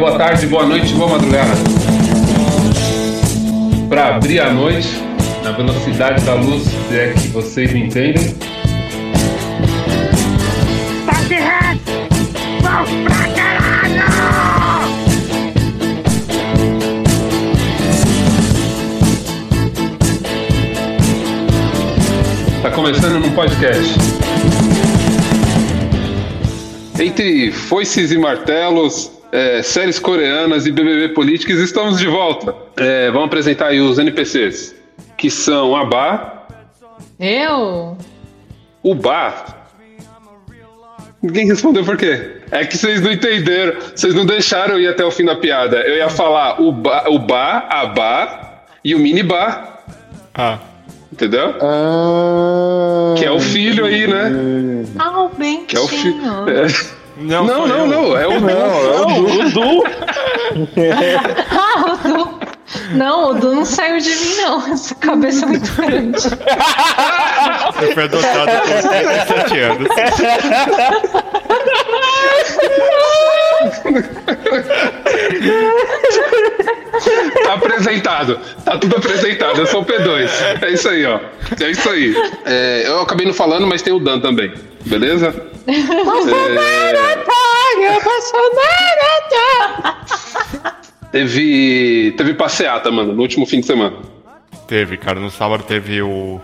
boa tarde, boa noite, boa madrugada. Para abrir a noite, na velocidade da luz, se é que vocês me entendem. Tá começando num podcast. Entre foices e martelos, é, séries coreanas e BBB Políticas, estamos de volta. É, vamos apresentar aí os NPCs, que são a Bá, Eu? o Bá. Ninguém respondeu por quê? É que vocês não entenderam, vocês não deixaram eu ir até o fim da piada. Eu ia falar o Bá, o Bá a Bá e o Mini Bá, Ah, entendeu? Ah, Que é o filho aí, né? Ah, o Bentinho. Que é o filho. É. não, Não, não, não, é o Não, é o Du. Ah, o Du. Não, o Du não saiu de mim, não. Essa cabeça é muito grande. Eu fui adotado com 17 anos. Tá apresentado. Tá tudo apresentado. Eu sou o P2. É isso aí, ó. É isso aí. É, eu acabei não falando, mas tem o Dan também. Beleza? Teve. Teve passeata, mano, no último fim de semana. Teve, cara, no sábado teve o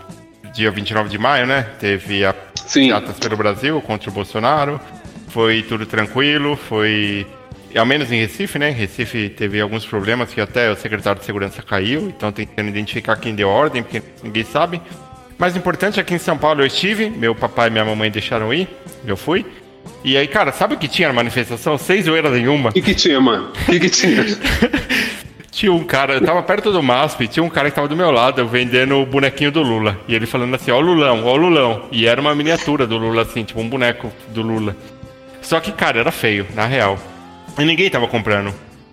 dia 29 de maio, né? Teve a Sim. Pelo Brasil contra o Bolsonaro. Foi tudo tranquilo, foi. Ao menos em Recife, né? Recife teve alguns problemas que até o secretário de segurança caiu, então tentando identificar quem deu ordem, porque ninguém sabe. Mais importante, aqui em São Paulo eu estive, meu papai e minha mamãe deixaram ir, eu fui. E aí, cara, sabe o que tinha na manifestação? Sem zoeira nenhuma. O que, que tinha, mano? O que, que tinha? Tinha um cara, eu tava perto do MASP, tinha um cara que tava do meu lado vendendo o bonequinho do Lula. E ele falando assim, ó o Lulão, ó o Lulão. E era uma miniatura do Lula, assim, tipo um boneco do Lula. Só que, cara, era feio, na real. E ninguém tava comprando.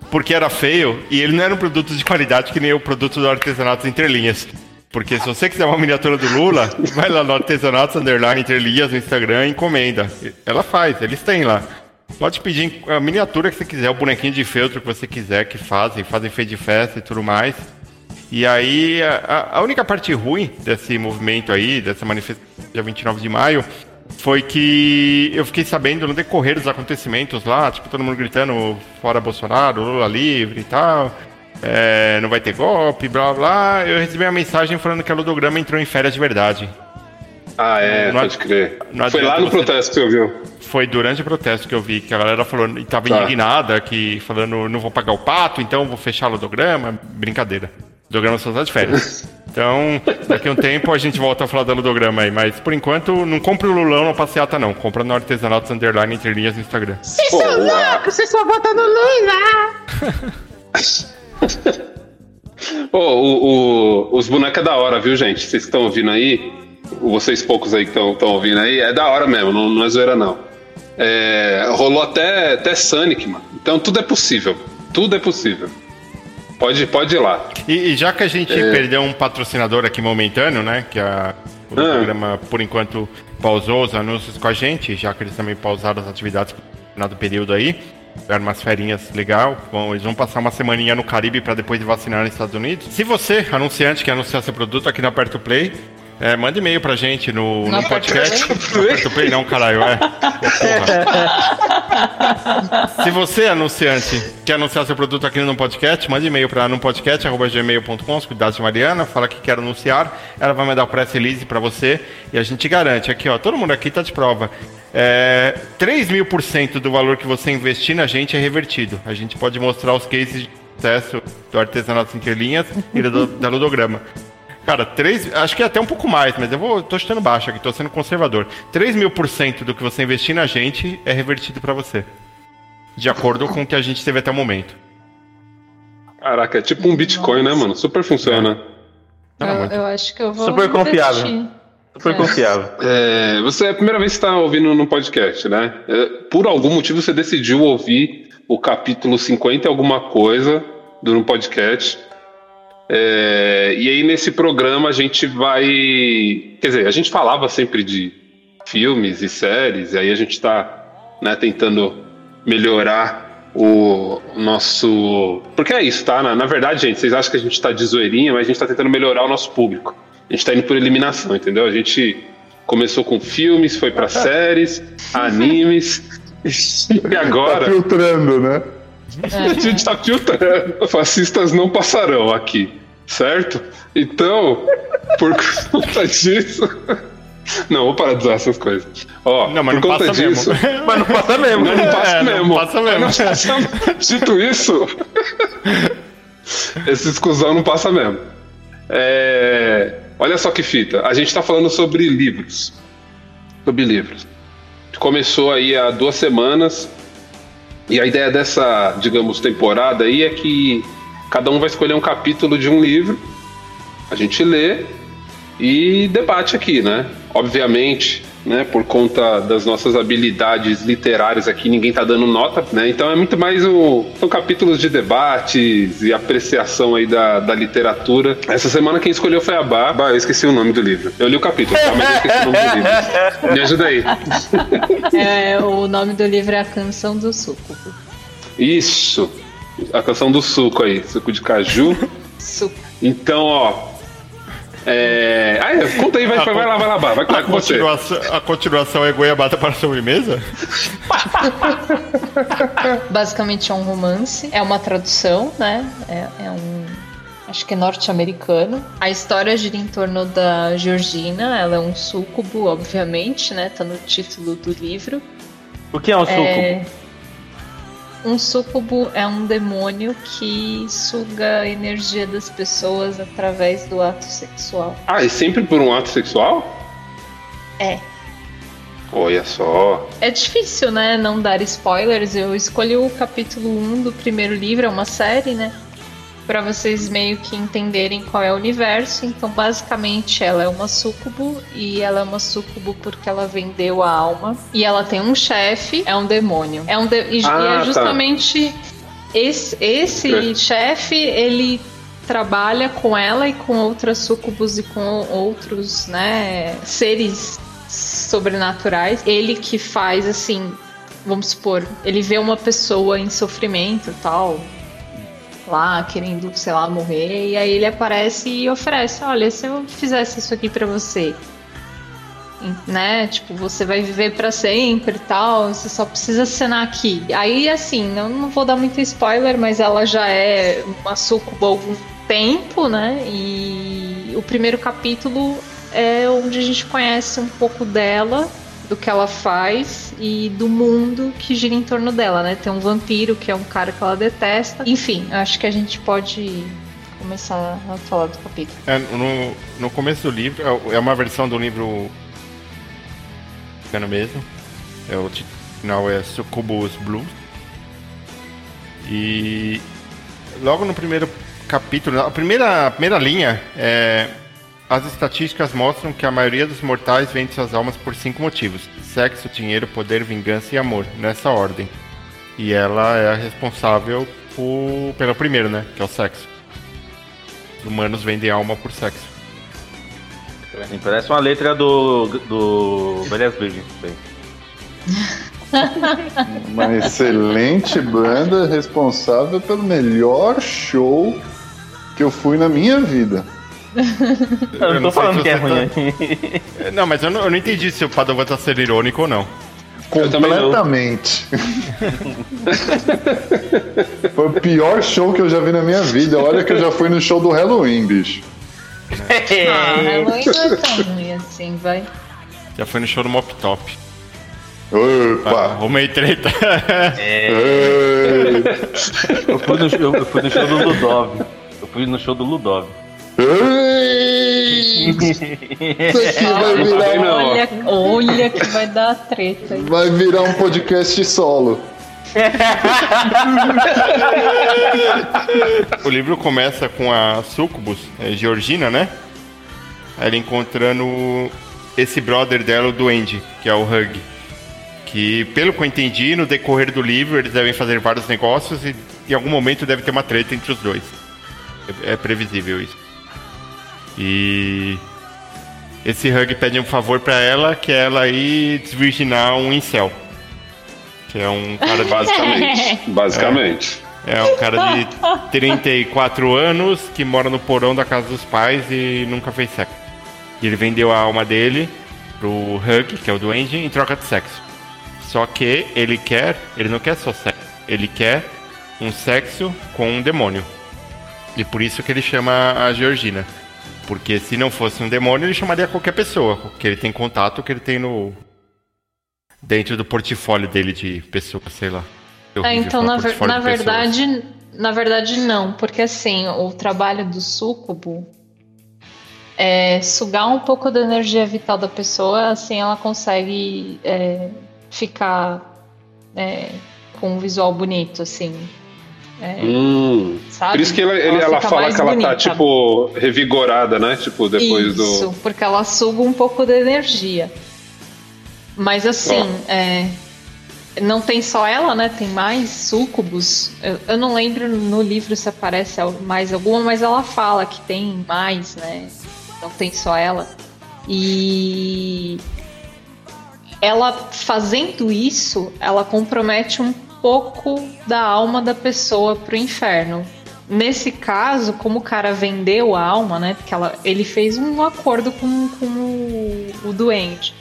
Porque era feio e ele não era um produto de qualidade que nem o produto do Artesanatos Interlinhas. Porque se você quiser uma miniatura do Lula, vai lá no Artesanatos Underline Interlinhas no Instagram e encomenda. Ela faz, eles têm lá. Pode pedir a miniatura que você quiser, o bonequinho de feltro que você quiser, que fazem, fazem feio de festa e tudo mais. E aí, a, a única parte ruim desse movimento aí, dessa manifestação dia 29 de maio, foi que eu fiquei sabendo no decorrer dos acontecimentos lá, tipo, todo mundo gritando fora Bolsonaro, Lula livre e tal, é, não vai ter golpe, blá blá. Eu recebi uma mensagem falando que a Ludograma entrou em férias de verdade. Ah, é, Não pode crer. não Foi lá no você- protesto que você ouviu. Foi durante o protesto que eu vi que a galera falou e tava Tá. indignada, que falando não vou pagar o pato, então vou fechar o ludograma. Brincadeira. Ludograma só tá de férias. Então, daqui a um tempo a gente volta a falar da ludograma aí, mas por enquanto não compra o Lulão na passeata não, compra no Artesanatos Underline entre linhas no Instagram. Vocês são loucos, vocês só votam no Lula. Ô, o, o- os bonecos é da hora, viu, gente? Vocês que estão ouvindo aí, vocês poucos aí que estão ouvindo aí, é da hora mesmo, não, não é zoeira não. É, rolou até, até Sonic, mano. Então tudo é possível. Tudo é possível. Pode, pode ir lá. E, e já que a gente É. perdeu um patrocinador aqui momentâneo, né? Que a, o Ah. programa, por enquanto, pausou os anúncios com a gente, já que eles também pausaram as atividades no período aí. Tiveram umas ferinhas legal. Bom, eles vão passar uma semaninha no Caribe para depois de vacinar nos Estados Unidos. Se você, anunciante, quer anunciar seu produto aqui na Aperto Play, é, manda e-mail pra gente no, no podcast. Aperto Play não, caralho, é. Se você, anunciante, quer anunciar seu produto aqui no podcast, mande e-mail para nopodcast.gmail.com, os cuidados de Mariana, fala que quer anunciar, ela vai mandar o press release para você e a gente garante aqui, ó, todo mundo aqui tá de prova. É, 3 mil por cento do valor que você investir na gente é revertido. A gente pode mostrar os cases de sucesso do artesanato entre linhas e do, da ludograma. Cara, 3, acho que é até um pouco mais, mas eu vou, tô chutando baixo aqui, tô sendo conservador. 3 mil por cento do que você investir na gente é revertido para você. De acordo com o que a gente teve até o momento. Caraca, é tipo um Bitcoin, né, mano? Super funciona. Eu, eu acho que eu vou. Super confiável. investir. Super É. confiável. É, você é a primeira vez que está ouvindo no podcast, né? É, por algum motivo você decidiu ouvir o capítulo 50 e alguma coisa do no podcast. É, e aí nesse programa a gente vai. Quer dizer, a gente falava sempre de filmes e séries, e aí a gente está né, tentando melhorar o nosso. Porque é isso, tá? Na, na verdade, gente, vocês acham que a gente tá de zoeirinha, mas a gente tá tentando melhorar o nosso público. A gente tá indo por eliminação, entendeu? A gente começou com filmes, foi pra séries, animes, e agora. Tá filtrando, né? A gente tá filtrando. Fascistas não passarão aqui, certo? Então, por conta disso. Não, vou parar de usar essas coisas. Ó, Não, mas por não conta passa disso. mesmo. Mas não passa mesmo. Não, não passa É, não mesmo. passa mesmo. Não passa- Dito isso, esse exclusão não passa mesmo. É, Olha só que fita. A gente tá falando sobre livros. Sobre livros. Começou aí há duas semanas. E a ideia dessa, digamos, temporada aí é que cada um vai escolher um capítulo de um livro. A gente lê e debate aqui, né? Obviamente, né, por conta das nossas habilidades literárias aqui, ninguém tá dando nota, né? Então é muito mais um, são capítulos de debates e apreciação aí da, da literatura. Essa semana quem escolheu foi a Bá. Bah, eu esqueci o nome do livro. Eu li o capítulo, tá? Mas eu esqueci o nome do livro. Me ajuda aí. É, o nome do livro é A Canção do Súcubo. Isso. A canção do suco aí, suco de caju. Suco. Então, ó. É... Ah, é, conta aí, vai, vai, vai lá, vai lá. Vai, A vai com você. continuação, a continuação é goiabada para a sobremesa? Basicamente é um romance, é uma tradução, né? É, é um. Acho que é norte-americano. A história gira em torno da Georgina, ela é um súcubo, obviamente, né? Tá no título do livro. O que é um? É, Um súcubo é um demônio que suga a energia das pessoas através do ato sexual. Ah, e sempre por um ato sexual? É. Olha só. É difícil, né, não dar spoilers. Eu escolhi o capítulo 1 do primeiro livro, é uma série, né? Pra vocês meio que entenderem qual é o universo. Então, basicamente, ela é uma súcubo e ela é uma súcubo porque ela vendeu a alma. E ela tem um chefe, é um demônio. É um de- e, Ah, é tá. justamente esse, esse Ok. chefe, ele trabalha com ela e com outras súcubos e com outros, né, seres sobrenaturais. Ele que faz assim, vamos supor, ele vê uma pessoa em sofrimento e tal, lá querendo, sei lá, morrer, e aí ele aparece e oferece, olha, se eu fizesse isso aqui pra você, né, tipo, você vai viver pra sempre e tal, você só precisa cenar aqui. Aí, assim, eu não vou dar muito spoiler, mas ela já é uma sucuba há algum tempo, né, e o primeiro capítulo é onde a gente conhece um pouco dela, do que ela faz e do mundo que gira em torno dela, né? Tem um vampiro que é um cara que ela detesta. Enfim, acho que a gente pode começar a falar do capítulo. É, no, no começo do livro, é- é uma versão do livro americano mesmo. É, o final é Succubus Blues. E logo no primeiro capítulo, a primeira, a primeira linha é as estatísticas mostram que a maioria dos mortais vende suas almas por cinco motivos: sexo, dinheiro, poder, vingança e amor, nessa ordem. E ela é a responsável por, pelo primeiro, né? Que é o sexo. Os humanos vendem alma por sexo. Assim, Parece uma letra do. do. Velhas Virgens. Uma excelente banda responsável pelo melhor show que eu fui na minha vida. Eu não tô falando que é você ruim. É, Não, mas eu não, eu não entendi se o Padovan tá sendo irônico ou não. Completamente. Foi o pior show que eu já vi na minha vida. Olha que eu já fui no show do Halloween, bicho. Ah, Halloween não é tão ruim assim, vai. Já foi no show do Mop Top. Ah, Opa! Arrumei treta. Ei, Eu fui, no, eu, eu fui no show do Ludov. Eu fui no show do Ludov. Isso aqui vai virar. Olha, olha que vai dar treta. aí. vai virar um podcast solo. o livro começa com a Sucubus, é, Georgina, né? Ela encontrando esse brother dela, o Duende, que é o Hug. Que, pelo que eu entendi, no decorrer do livro eles devem fazer vários negócios e em algum momento deve ter uma treta entre os dois. É, é previsível isso. E esse Hug pede um favor pra ela, que é ela ir desvirginar um incel. Que é um cara de Basicamente. Basicamente. É um cara de 34 anos que mora no porão da casa dos pais e nunca fez sexo. E ele vendeu a alma dele pro Hug, que é o duende, em troca de sexo. Só que ele quer, ele não quer só sexo, ele quer um sexo com um demônio. E por isso que ele chama a Georgina. Porque se não fosse um demônio, ele chamaria qualquer pessoa, que ele tem contato, que ele tem no dentro do portfólio dele de pessoas, sei lá. É É, então, na, ver- na de pessoas. verdade, na verdade, não, porque assim, o trabalho do súcubo é sugar um pouco da energia vital da pessoa, assim ela consegue é, ficar é, com um visual bonito, assim. É, Hum. Por isso que ela, ele- ela fica fala que ela tá, bonita. tipo, revigorada, né? Tipo, depois Isso, do. porque ela suga um pouco da energia. Mas assim, é, não tem só ela, né? Tem mais súcubos. Eu, eu não lembro no livro se aparece mais alguma, mas ela fala que tem mais, né? Não tem só ela. E ela fazendo isso, ela compromete um pouco da alma da pessoa pro inferno. Nesse caso, como o cara vendeu a alma, né? Porque ela, ele fez um acordo com, com o, o doente.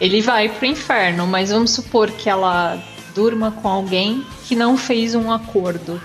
Ele vai pro inferno, mas vamos supor que ela durma com alguém que não fez um acordo.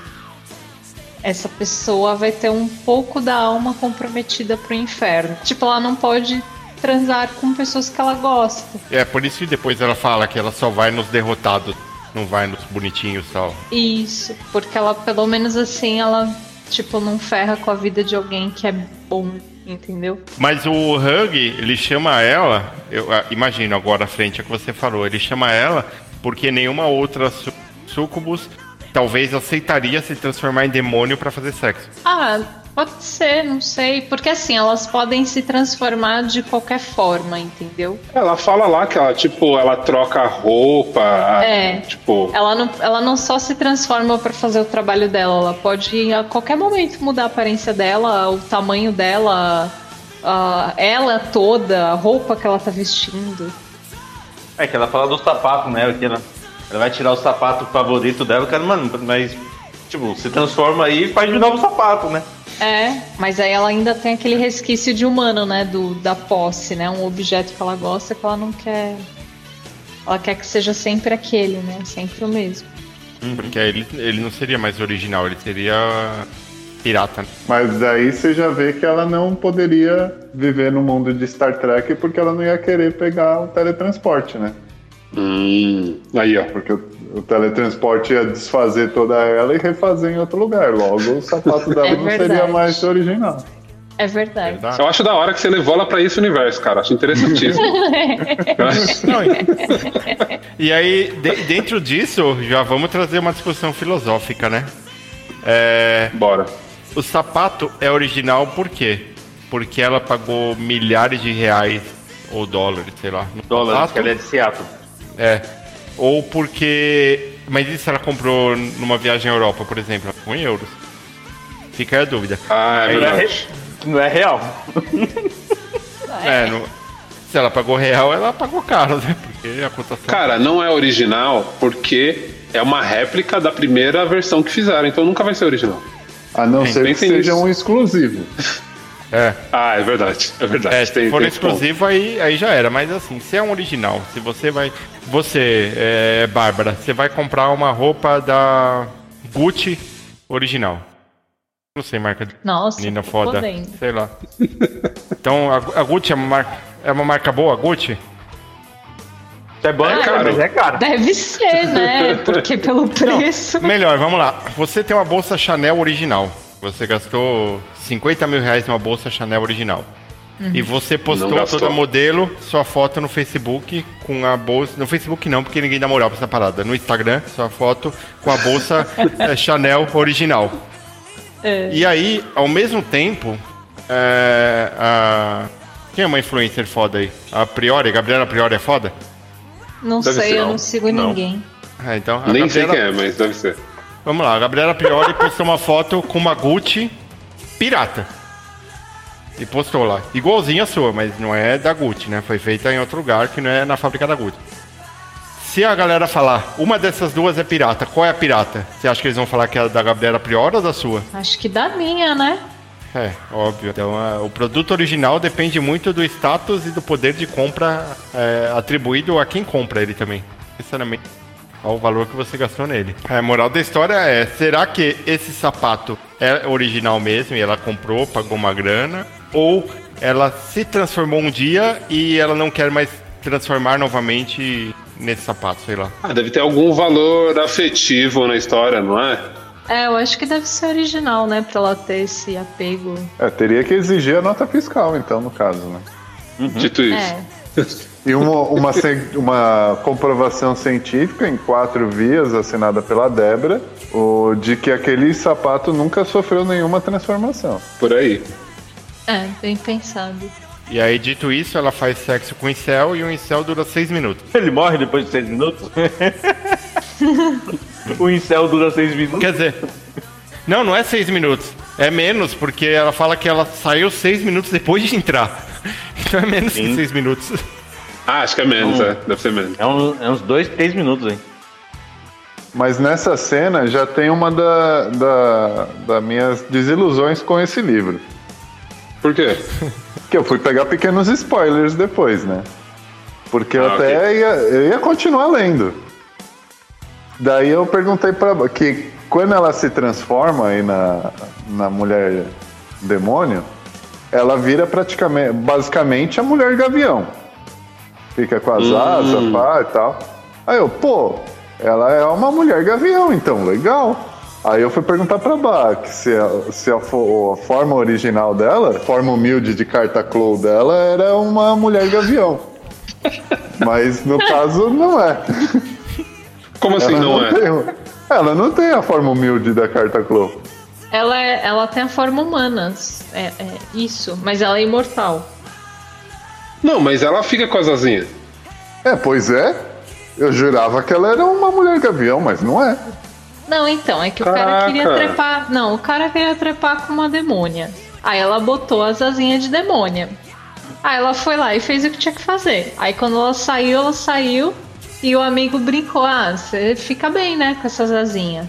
Essa pessoa vai ter um pouco da alma comprometida pro inferno. Tipo, ela não pode transar com pessoas que ela gosta. É, por isso que depois ela fala que ela só vai nos derrotados, não vai nos bonitinhos e tal. Isso, porque ela, pelo menos assim, ela, tipo, não ferra com a vida de alguém que é bom, entendeu? Mas o Hug, ele chama ela, eu ah, imagino agora à frente é o que você falou, ele chama ela porque nenhuma outra su sucubus talvez aceitaria se transformar em demônio pra fazer sexo. Ah, pode ser, não sei. Porque assim, elas podem se transformar de qualquer forma, entendeu? Ela fala lá que ela, tipo, ela troca a roupa. É. Tipo. Ela não, ela não só se transforma pra fazer o trabalho dela, ela pode a qualquer momento mudar a aparência dela, o tamanho dela, a- ela toda, a roupa que ela tá vestindo. É que ela fala do sapato, né? Que ela, ela vai tirar o sapato favorito dela, cara, mano, mas, tipo, se transforma aí e faz de novo o sapato, né? É, mas aí ela ainda tem aquele resquício de humano, né? Do, da posse, né? Um objeto que ela gosta que ela não quer. Ela quer que seja sempre aquele, né? Sempre o mesmo. Porque aí ele, ele não seria mais original, ele seria pirata. né? Mas daí você já vê que ela não poderia viver no mundo de Star Trek porque ela não ia querer pegar o teletransporte, né? Hum, aí, ó. Porque o, teletransporte ia desfazer toda ela e refazer em outro lugar. Logo, o sapato dela É não seria mais original. É verdade. Verdade? Eu acho da hora que você levou ela pra esse universo, cara. Acho interessantíssimo. E- aí, de- dentro disso, já vamos trazer uma discussão filosófica, né? É, Bora. o sapato é original por quê? Porque ela pagou milhares de reais ou dólares, sei lá, Dólares, sapato. que ela é de Seattle. É. Ou porque. Mas e se ela comprou numa viagem à Europa, por exemplo? Com euros? Fica aí a dúvida. Ah, é Não é, não é real. É, no- se ela pagou real, ela pagou caro, né? Porque a cotação. Cara, não é original porque é uma réplica da primeira versão que fizeram, então nunca vai ser original. A não ser que seja nisso. um exclusivo. É. Ah, é verdade. É verdade. É, se Tem- for tem ponto. exclusivo, aí, aí já era. Mas assim, se é um original, se você vai. Você, é, Bárbara, você vai comprar uma roupa da Gucci original. Não sei, marca de Nossa, menina foda. podendo. Sei lá. Então, a, a Gucci é uma, marca, é uma marca boa, a Gucci? Isso é bom, É é caro. mas é caro. Deve ser, né? Porque pelo preço. Melhor, vamos lá. Você tem uma bolsa Chanel original. Você gastou 50 mil reais numa bolsa Chanel original. E você postou toda modelo, sua foto no Facebook com a bolsa. No Facebook não, porque ninguém dá moral pra essa parada. No Instagram, sua foto com a bolsa eh, Chanel original. É. E aí, ao mesmo tempo, é, a... quem é uma influencer foda aí? A Priori, a Gabriela Priori é foda? Não Deve sei, ser, eu não. não sigo Não. ninguém. Ah, então, a Nem sei Gabriela- quem é, mas deve ser. Vamos lá, a Gabriela Priori postou uma foto com uma Gucci pirata. E postou lá. Igualzinha a sua, mas não é da Gucci, né? Foi feita em outro lugar que não é na fábrica da Gucci. se a galera falar, uma dessas duas é pirata, qual é a pirata? Você acha que eles vão falar que é a da Gabriela Prior ou da sua? Acho que da minha, né? É, óbvio. Então, a- o produto original depende muito do status e do poder de compra é, atribuído a quem compra ele também. Sinceramente, ao valor que você gastou nele. A moral da história é: será que esse sapato é original mesmo e ela comprou, pagou uma grana? Ou ela se transformou um dia e ela não quer mais transformar novamente nesse sapato, sei lá. Ah, deve ter algum valor afetivo na história, não é? É, eu acho que deve ser original, né? Pra ela ter esse apego. É, teria que exigir a nota fiscal, então, no caso, né? Dito isso. É. E uma, uma, uma comprovação científica em quatro vias, assinada pela Débora, o, de que aquele sapato nunca sofreu nenhuma transformação. Por aí. É, bem pensado. E aí, dito isso, ela faz sexo com o incel e o incel dura seis minutos. Ele morre depois de seis minutos? o incel dura seis minutos. Quer dizer, não, não é seis minutos. É menos, porque ela fala que ela saiu seis minutos depois de entrar. Então é menos que Sim. seis minutos. Ah, acho que é menos, é. Deve ser menos. É, um- é uns dois, três minutos, hein? Mas nessa cena já tem uma da, da, das minhas desilusões com esse livro. Por quê? Que eu fui pegar pequenos spoilers depois, né? Porque eu Ah, até ia, eu ia continuar lendo. Daí eu perguntei pra. que quando ela se transforma aí na, na mulher demônio, ela vira praticamente, basicamente a mulher gavião. Fica com as asas, pá e tal. Aí eu, pô, ela é uma mulher gavião, então, legal. Aí eu fui perguntar pra Bach se, a, se a, a forma original dela, forma humilde de carta Clow dela, era uma mulher gavião. Mas no caso não é. Como assim Ela não é? Tem, ela não tem a forma humilde da carta Clow. Ela, é- ela tem a forma humana. É, é isso. Mas ela é imortal. Não, mas ela fica com as asinhas. É, pois é. Eu jurava que ela era uma mulher gavião, mas não é. Não, então, é que o cara Caraca. queria trepar. Não, o cara queria trepar com uma demônia. Aí ela botou as asinhas de demônia. Aí ela foi lá e fez o que tinha que fazer. Aí quando ela saiu, ela saiu e o amigo brincou: Ah, você fica bem, né, com essas asinhas.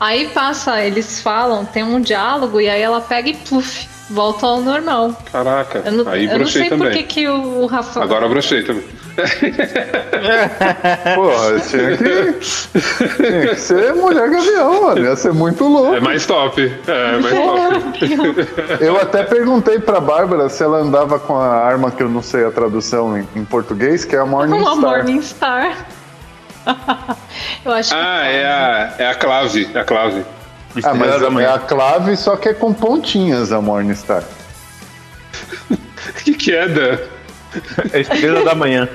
Aí passa, eles falam, tem um diálogo e aí ela pega e puf, volta ao normal. Caraca, Eu não, aí eu não brochei sei por que, que o, o Rafa. Agora brochei também. Porra, tinha que, tinha que ser mulher gavião, mano. Ia ser muito louco. É mais top. É, mais top. Eu até perguntei pra Bárbara se ela andava com a arma que eu não sei a tradução em, em português, que é a Morning Uma Star. Morningstar. eu acho que. Ah, é a, é a clave. É a clave. Ah, mas da é manhã. a clave, só que é com pontinhas a Morningstar. O que, que é, Dan? É estrela da manhã.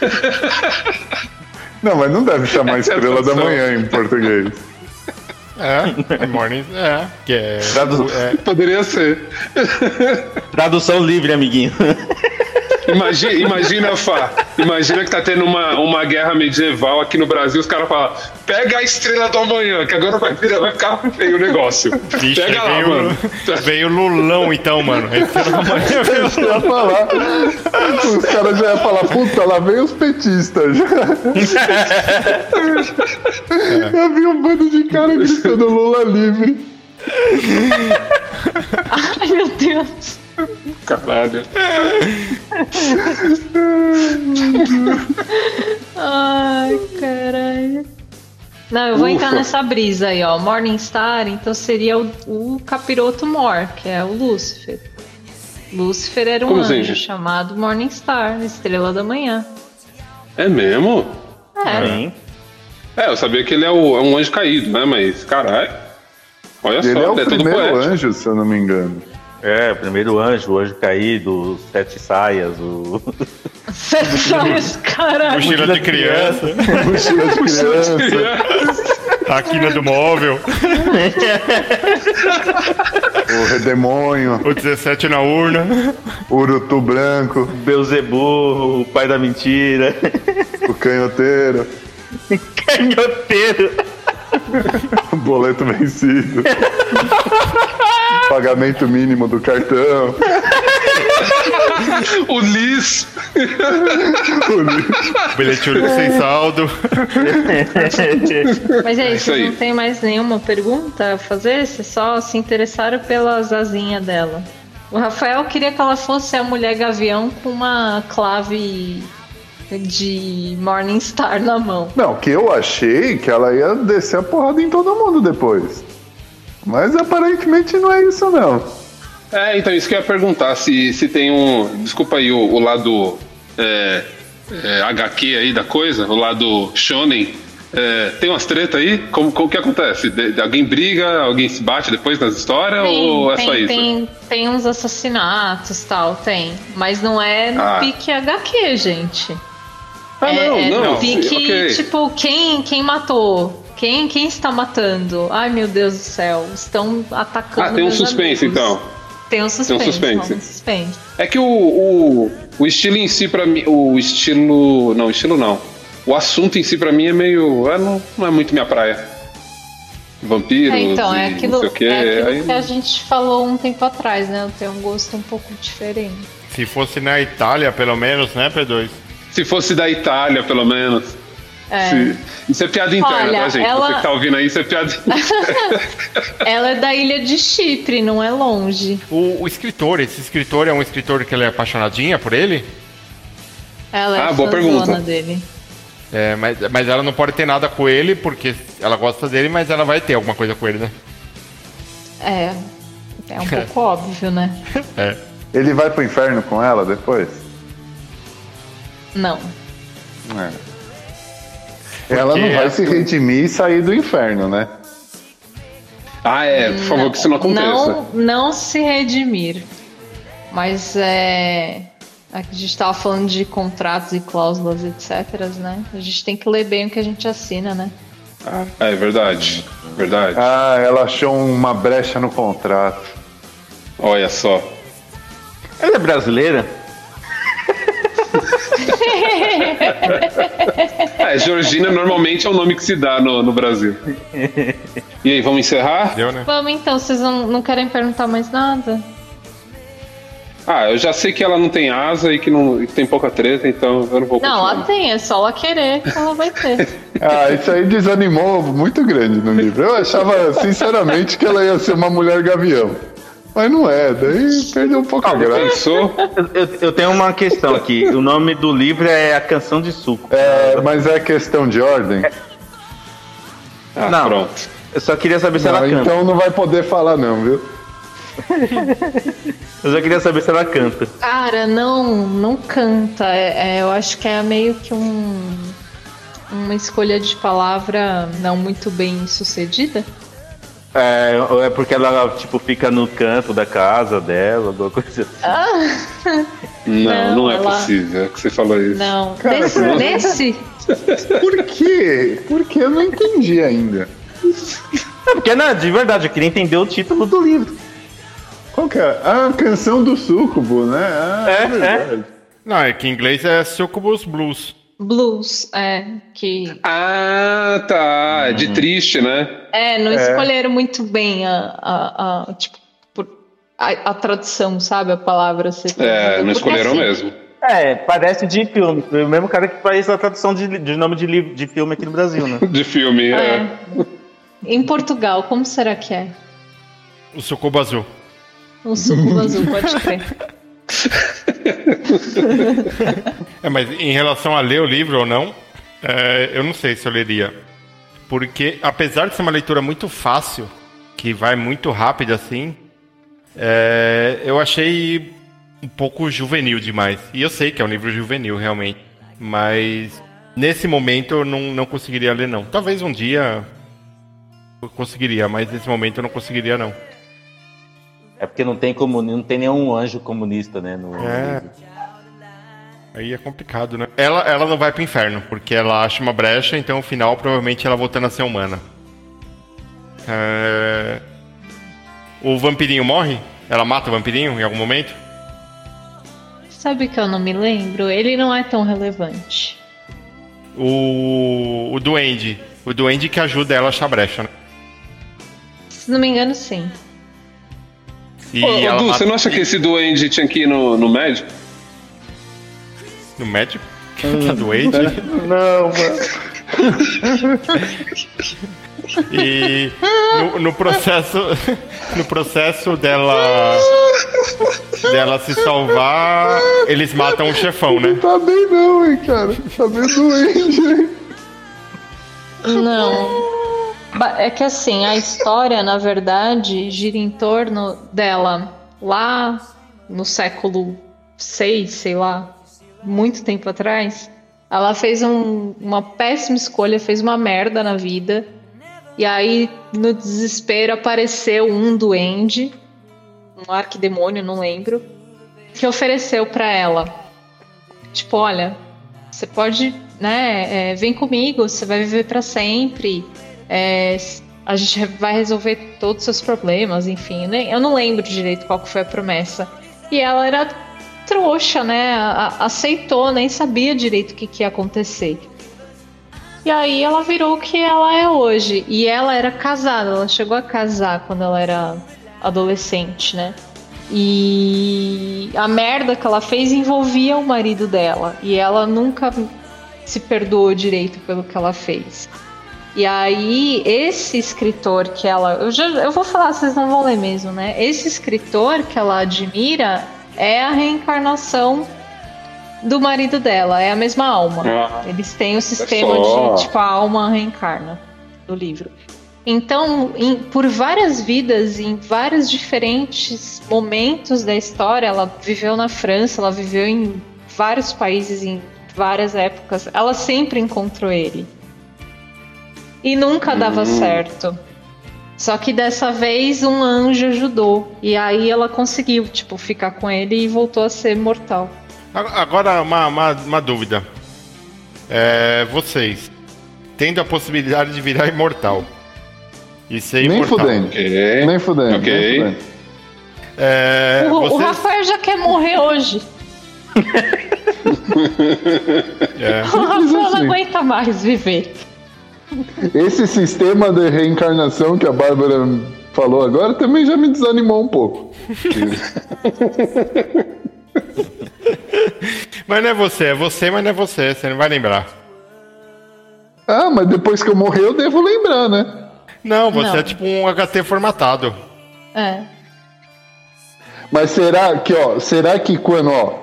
Não, mas não deve chamar Essa é Estrela da tradução. Manhã em português. É, é morning, é, que é, Tradu- é Poderia ser. Tradução livre, amiguinho. Imagina, imagina, Fá. Imagina que tá tendo uma, uma guerra medieval aqui no Brasil. Os caras falam: pega a estrela do amanhã, que agora vai, virar, vai ficar feio o negócio. Vixe, pega lá, veio, mano. veio Lulão então, mano. Eu ia falar. Os caras já iam falar, puta, lá vem os petistas. Já. Eu vi um bando de cara gritando Lula livre. Ai, meu Deus. Caralho. Ai, caralho. Não, eu vou Ufa. entrar nessa brisa aí, ó. Morningstar, então seria o, o capiroto Mor, que é o Lúcifer. Lúcifer era um Como assim, anjo gente? chamado Morningstar, estrela da manhã. É mesmo? É. É, eu sabia que ele é, o- é um anjo caído, né? Mas, caralho. Olha Ele só, é o é tudo primeiro anjo, se eu não me engano. É, o primeiro anjo, o anjo caído, os sete saias, o. Saias, caralho. mochila de criança, Mochila de criança, a quina do móvel, o redemônio, o 17 na urna. o urutu branco, Beuzebu, o pai da mentira. o canhoteiro, Canhoteiro. o boleto vencido, pagamento mínimo do cartão. o Liz. Bilhete único sem saldo. Mas é É isso, isso aí. não tem mais nenhuma pergunta a fazer? Vocês só se interessaram pela asinha dela. O Rafael queria que ela fosse a mulher gavião com uma clave de Morningstar na mão. Não, que eu achei que ela ia descer a porrada em todo mundo depois. Mas aparentemente não é isso, não. É, então isso que eu ia perguntar, se, se tem um. Desculpa aí o, o lado é, é, HQ aí da coisa, o lado Shonen. É, tem umas tretas aí? Como, como que acontece? De- de- alguém briga, alguém se bate depois nas histórias ou é tem, só isso? tem, tem uns assassinatos tal, tem. Mas não é no Ah. pique HQ, gente. Ah, é, não, é não. no pique, ok. tipo, quem, quem matou? Quem, quem está matando? Ai, meu Deus do céu. Estão atacando. Ah, tem um suspense amigos. então. Tem um suspense. suspense. rola um suspense. É que o, o, o estilo em si, pra mim. O estilo. Não, estilo não. O assunto em si, pra mim, é meio. É, não, não é muito minha praia. Vampiros. É, então, é aquilo, Não sei o quê. é aquilo aí- que a gente falou um tempo atrás, né? Eu tenho um gosto um pouco diferente. Se fosse na Itália, pelo menos, né, P2? Se fosse da Itália, pelo menos. É. Isso é piada interna, Olha, tá, gente? ela- Você que tá ouvindo aí, isso é piada Ela é da ilha de Chipre, não é longe. O, o escritor, esse escritor é um escritor que ela é apaixonadinha por ele? Ela é Ah, boa pergunta. dele. É, mas, mas ela não pode ter nada com ele, porque ela gosta dele, mas ela vai ter alguma coisa com ele, né? É. É um pouco óbvio, né? É. Ele vai pro inferno com ela depois? Não. É. Ela não vai se redimir e sair do inferno, né? Ah, é, por favor, que isso não aconteça. Não, não se redimir. Mas é. A gente tava falando de contratos e cláusulas, etc, né? A gente tem que ler bem o que a gente assina, né? É verdade. Verdade. Ah, ela achou uma brecha no contrato. Olha só. Ela é brasileira? É, Georgina normalmente é o nome que se dá no, no Brasil. E aí, vamos encerrar? Deu, né? Vamos então, vocês não, não querem perguntar mais nada? Ah, eu já sei que ela não tem asa e que, não, e tem pouca treta, então eu não vou Não, continuar. ela tem, é só ela querer que ela vai ter. Ah, isso aí desanimou muito grande no livro. Eu achava, sinceramente, que ela ia ser uma mulher gavião. Mas não é, daí perdeu um pouco a graça. Pensou? Eu, eu- eu tenho uma questão aqui. O nome do livro é A Canção de Suco. É, mas é questão de ordem. Ah, Não. pronto. Eu só queria saber se Não, ela canta. então não vai poder falar não, viu? Eu só queria saber se ela canta. Cara, não, não canta. É, é, eu acho que é meio que um, uma escolha de palavra não muito bem sucedida. É, ou é porque ela, tipo, fica no canto da casa dela, alguma coisa assim. Não, não, Não, é ela- possível que você falou isso. Não. Cara, nesse, não. nesse? Por quê? Porque eu não entendi ainda. É porque, não, de verdade, eu queria entender o título do livro. Qual que é? Ah, canção do Sucubo, né? Ah, É, verdade. Não, é que em inglês é Succubus Blues. Blues, é. Que. Ah, tá. É de triste, né? É, não escolheram muito bem a. a, a- tipo, por- a, a tradução, sabe? A palavra. É, não Porque, escolheram assim, mesmo. É, parece de filme. O mesmo cara que faz a tradução de, de nome de, livro, de filme aqui no Brasil, né? De filme, é. É. Em Portugal, como será que é? O Sucubo Azul. Um suco azul, pode crer. É, mas em relação a ler o livro ou não, é, eu não sei se eu leria. Porque, apesar de ser uma leitura muito fácil, que vai muito rápido assim, é, eu achei um pouco juvenil demais. E eu sei que é um livro juvenil, realmente. Mas nesse momento eu não, não conseguiria ler, não. Talvez um dia eu conseguiria, mas nesse momento eu não conseguiria, não. É porque não tem, como, não tem nenhum anjo comunista, né? No, É. Aí é complicado, né? Ela, ela não vai pro inferno, porque ela acha uma brecha, então no final provavelmente ela voltando a ser humana. É... O vampirinho morre? Ela mata o vampirinho em algum momento? Sabe que eu não me lembro? Ele não é tão relevante. O, o duende. O duende que ajuda ela a achar a brecha, né? Se não me engano, sim. E Ô, Du, mata- você não acha que esse duende tinha que ir no, no médico? no médico? Tá doente. Não, mano. E no, no processo. No processo dela. dela se salvar, eles matam o chefão, né? Tá bem não, hein, cara. Tá bem doente, hein? Não. É que assim, a história, na verdade, gira em torno dela lá no século VI, sei lá, muito tempo atrás. Ela fez um- uma péssima escolha, fez uma merda na vida. E aí, no desespero, apareceu um duende, um arquidemônio, não lembro, que ofereceu pra ela. Tipo, olha, você pode, né? é, vem comigo, você vai viver pra sempre. É, a gente vai resolver todos os seus problemas, enfim. né? Eu não lembro direito qual foi a promessa. E ela era trouxa, né? aceitou, nem sabia direito o que, que ia acontecer. E aí ela virou o que ela é hoje. E ela era casada, ela chegou a casar quando ela era adolescente, né? E a merda que ela fez envolvia o marido dela. E ela nunca se perdoou direito pelo que ela fez. E aí, esse escritor que ela. Eu, já, eu vou falar, vocês não vão ler mesmo, né? Esse escritor que ela admira é a reencarnação do marido dela, é a mesma alma. Ah. Eles têm o sistema de tipo a alma reencarna do livro. Então, em- por várias vidas, em vários diferentes momentos da história, ela viveu na França, ela viveu em vários países, em várias épocas, ela sempre encontrou ele. E nunca dava certo. Só que dessa vez um anjo ajudou. E aí ela conseguiu, tipo, ficar com ele e voltou a ser mortal. Agora, uma, uma, uma dúvida. É, vocês, tendo a possibilidade de virar imortal. E ser Nem imortal. fudendo. Ok. Nem fudendo. Ok. Nem fudendo. É, o, o vocês- Rafael já quer morrer hoje. é, O Rafael não assim. aguenta mais viver. Esse sistema de reencarnação que a Bárbara falou agora também já me desanimou um pouco. Mas não é você, é você, mas não é você, você não vai lembrar. Ah, mas depois que eu morrer eu devo lembrar, né? Não, você Não. é tipo um HT formatado. É. Mas será que, ó, será que quando, ó,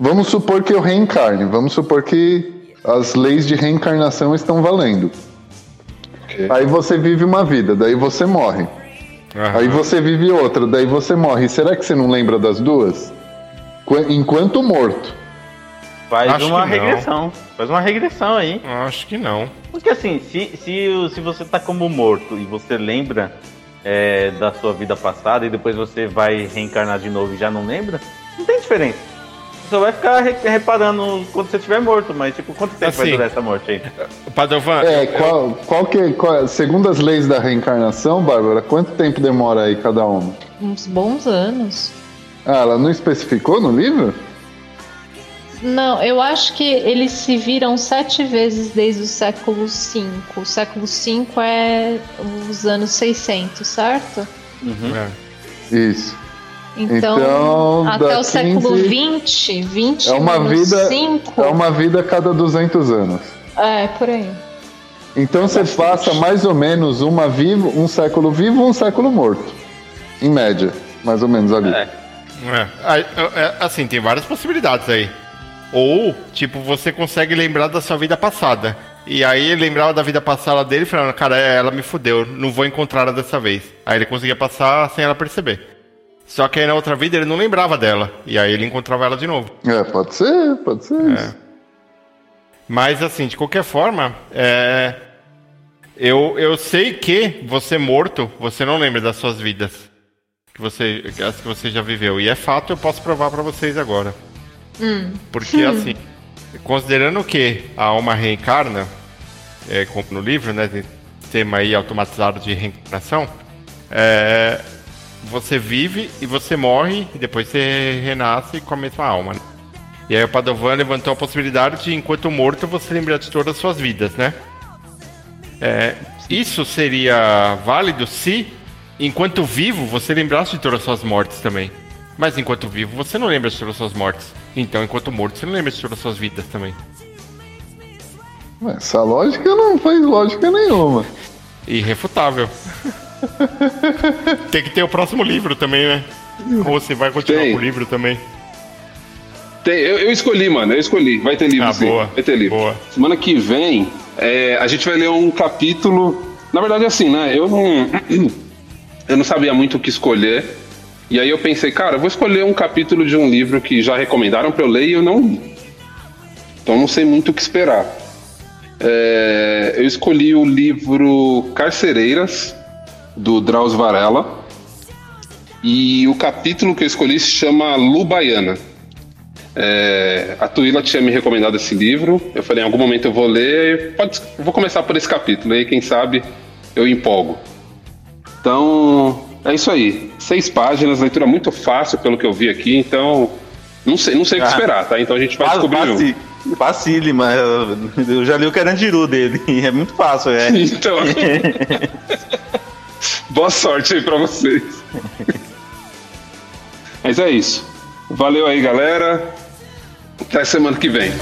vamos supor que eu reencarne, vamos supor que as leis de reencarnação estão valendo. Aí você vive uma vida, daí você morre. Aham. Aí você vive outra, daí você morre. Será que você não lembra das duas? Qu- Enquanto morto. Faz Acho uma que não. regressão. Faz uma regressão aí. Acho que não. Porque assim, se, se, se você tá como morto e você lembra é, da sua vida passada e depois você vai reencarnar de novo e já não lembra, não tem diferença. Você só vai ficar re- reparando quando você estiver morto, mas tipo, quanto tempo vai Assim. durar essa morte aí? O Padovan, É, qual, qual que, qual- segundo as leis da reencarnação, Bárbara, quanto tempo demora aí cada uma? Uns bons anos. Ah, ela não especificou no livro? Não, eu acho que eles se viram sete vezes desde o século V. O século V é os anos 600, certo? é. Isso. Então, Então, até o século 15 XX, 20 É uma menos vida, 5, é uma vida a cada 200 anos. é, por aí. Então você passa mais ou menos uma vivo, um século vivo, um século morto. Em média, mais ou menos ali. É. É. Aí, é, Assim, tem várias possibilidades aí. Ou, tipo, você consegue lembrar da sua vida passada. E aí ele lembrava da vida passada dele falando, cara, é, ela me fudeu, não vou encontrar ela dessa vez. Aí ele conseguia passar sem ela perceber. Só que aí na outra vida ele não lembrava dela. E aí ele encontrava ela de novo. É, pode ser, pode ser É. isso. Mas assim, de qualquer forma, é... eu, eu sei que você morto, você não lembra das suas vidas. Que você, as que você já viveu. E é fato, eu posso provar pra vocês agora. Porque assim, considerando que a alma reencarna, é, como no livro, né, tem sistema aí automatizado de reencarnação, é, você vive e você morre e depois você renasce com a mesma alma. né? E aí o Padovan levantou a possibilidade de, enquanto morto, você lembrar de todas as suas vidas, né? É, isso seria válido se, enquanto vivo, você lembrasse de todas as suas mortes também. Mas enquanto vivo, você não lembra sobre as suas mortes. Então, enquanto morto, você não lembra sobre as suas vidas também. Essa lógica não faz lógica nenhuma. Irrefutável. Tem que ter o próximo livro também, né? Ou você vai continuar Tem. com o livro também? Tem, eu, eu escolhi, mano, eu escolhi. Vai ter livro Ah, sim. boa, Vai ter livro. boa. Semana que vem, é, a gente vai ler um capítulo. Na verdade, assim, né? Eu não. Eu não sabia muito o que escolher. E aí eu pensei, cara, eu vou escolher um capítulo de um livro que já recomendaram pra eu ler e eu não li. Então não sei muito o que esperar. É, eu escolhi o livro Carcereiras, do Drauzio Varela. E o capítulo que eu escolhi se chama Lubaiana. É, a Tuila tinha me recomendado esse livro. Eu falei, em algum momento eu vou ler. Pode, vou começar por esse capítulo. Aí, quem sabe, eu empolgo. Então, é isso aí. Seis páginas, leitura muito fácil pelo que eu vi aqui. Então, não sei, não sei o que Ah. esperar, tá? Então a gente vai descobrir faci- Facílima. Eu eu já li o Carandiru dele. É muito fácil, é. Então, boa sorte aí pra vocês. Mas é isso. Valeu aí, galera. Até semana que vem.